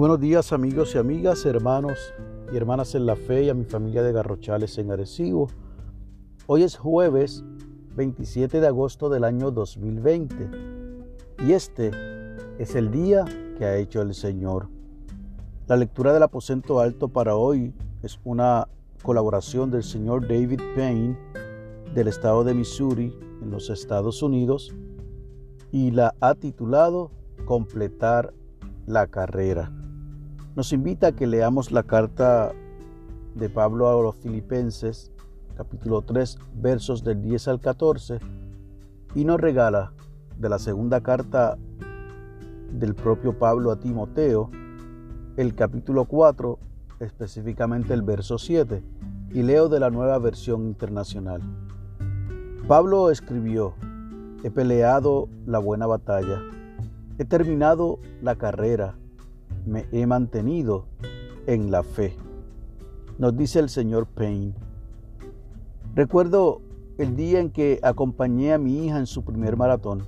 buenos días amigos y amigas, hermanos y hermanas en la fe y a mi familia de Garrochales en Arecibo. Hoy es jueves 27 de agosto del año 2020 y este es el día que ha hecho el Señor. La lectura del aposento alto para hoy es una colaboración del señor David Payne del estado de Missouri en los Estados Unidos y la ha titulado Completar la carrera. Nos invita a que leamos la carta de Pablo a los Filipenses, capítulo 3, versos del 10 al 14, y nos regala de la segunda carta del propio Pablo a Timoteo, el capítulo 4, específicamente el verso 7, y leo de la nueva versión internacional. Pablo escribió, he peleado la buena batalla He terminado la carrera, me he mantenido en la fe. Nos dice el señor Payne. Recuerdo el día en que acompañé a mi hija en su primer maratón,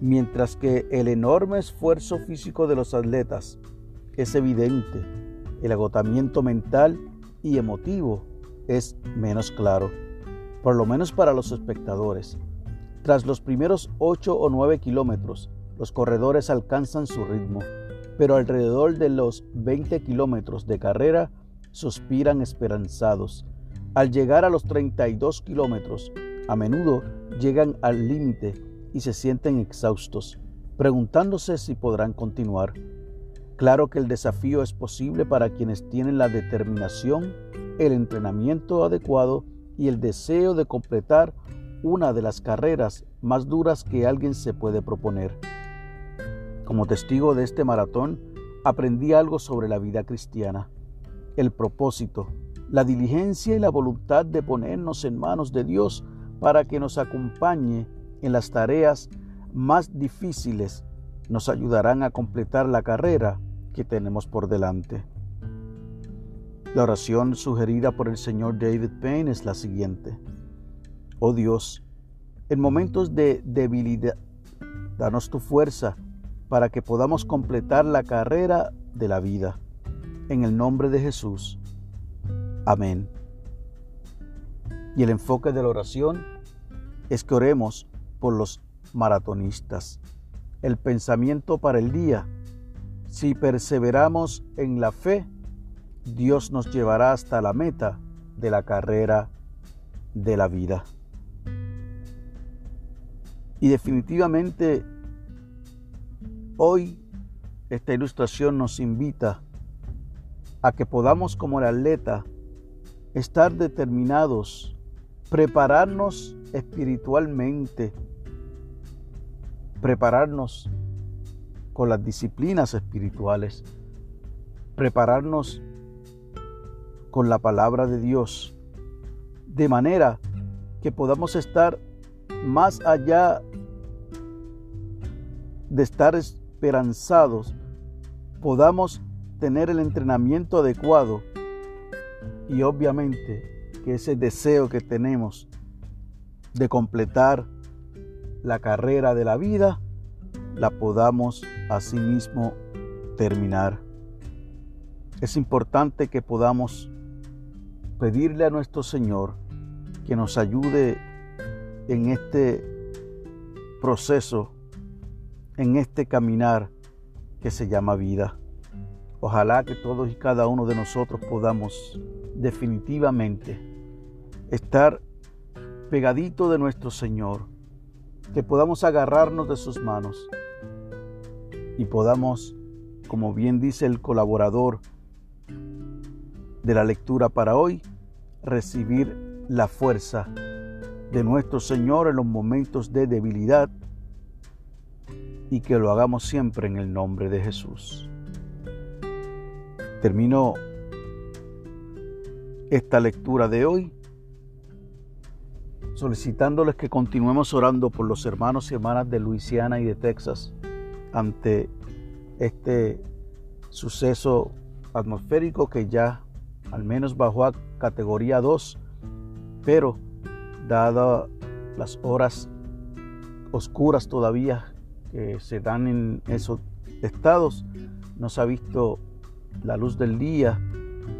mientras que el enorme esfuerzo físico de los atletas es evidente, el agotamiento mental y emotivo es menos claro, por lo menos para los espectadores. Tras los primeros 8 o 9 kilómetros, los corredores alcanzan su ritmo, pero alrededor de los 20 kilómetros de carrera suspiran esperanzados. Al llegar a los 32 kilómetros, a menudo llegan al límite y se sienten exhaustos, preguntándose si podrán continuar. Claro que el desafío es posible para quienes tienen la determinación, el entrenamiento adecuado y el deseo de completar una de las carreras más duras que alguien se puede proponer. Como testigo de este maratón, aprendí algo sobre la vida cristiana, el propósito, la diligencia y la voluntad de ponernos en manos de Dios para que nos acompañe en las tareas más difíciles, nos ayudarán a completar la carrera que tenemos por delante. La oración sugerida por el señor David Payne es la siguiente. Oh Dios, en momentos de debilidad, danos tu fuerza para que podamos completar la carrera de la vida. En el nombre de Jesús. Amén. Y el enfoque de la oración es que oremos por los maratonistas. El pensamiento para el día. Si perseveramos en la fe, Dios nos llevará hasta la meta de la carrera de la vida. Y definitivamente Hoy esta ilustración nos invita a que podamos como el atleta estar determinados, prepararnos espiritualmente, prepararnos con las disciplinas espirituales, prepararnos con la palabra de Dios, de manera que podamos estar más allá de estar esperanzados podamos tener el entrenamiento adecuado y obviamente que ese deseo que tenemos de completar la carrera de la vida la podamos asimismo terminar. Es importante que podamos pedirle a nuestro Señor que nos ayude en este proceso en este caminar que se llama vida. Ojalá que todos y cada uno de nosotros podamos definitivamente estar pegadito de nuestro Señor, que podamos agarrarnos de sus manos y podamos, como bien dice el colaborador de la lectura para hoy, recibir la fuerza de nuestro Señor en los momentos de debilidad y que lo hagamos siempre en el nombre de Jesús. Termino esta lectura de hoy solicitándoles que continuemos orando por los hermanos y hermanas de Luisiana y de Texas ante este suceso atmosférico que ya al menos bajó a categoría 2, pero dadas las horas oscuras todavía que se dan en esos estados, no se ha visto la luz del día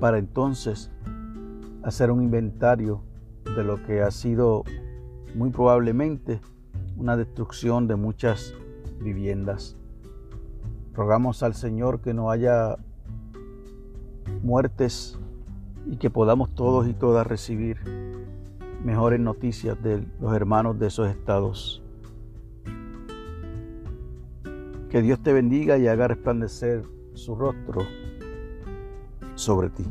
para entonces hacer un inventario de lo que ha sido muy probablemente una destrucción de muchas viviendas. Rogamos al Señor que no haya muertes y que podamos todos y todas recibir mejores noticias de los hermanos de esos estados. Que Dios te bendiga y haga resplandecer su rostro sobre ti.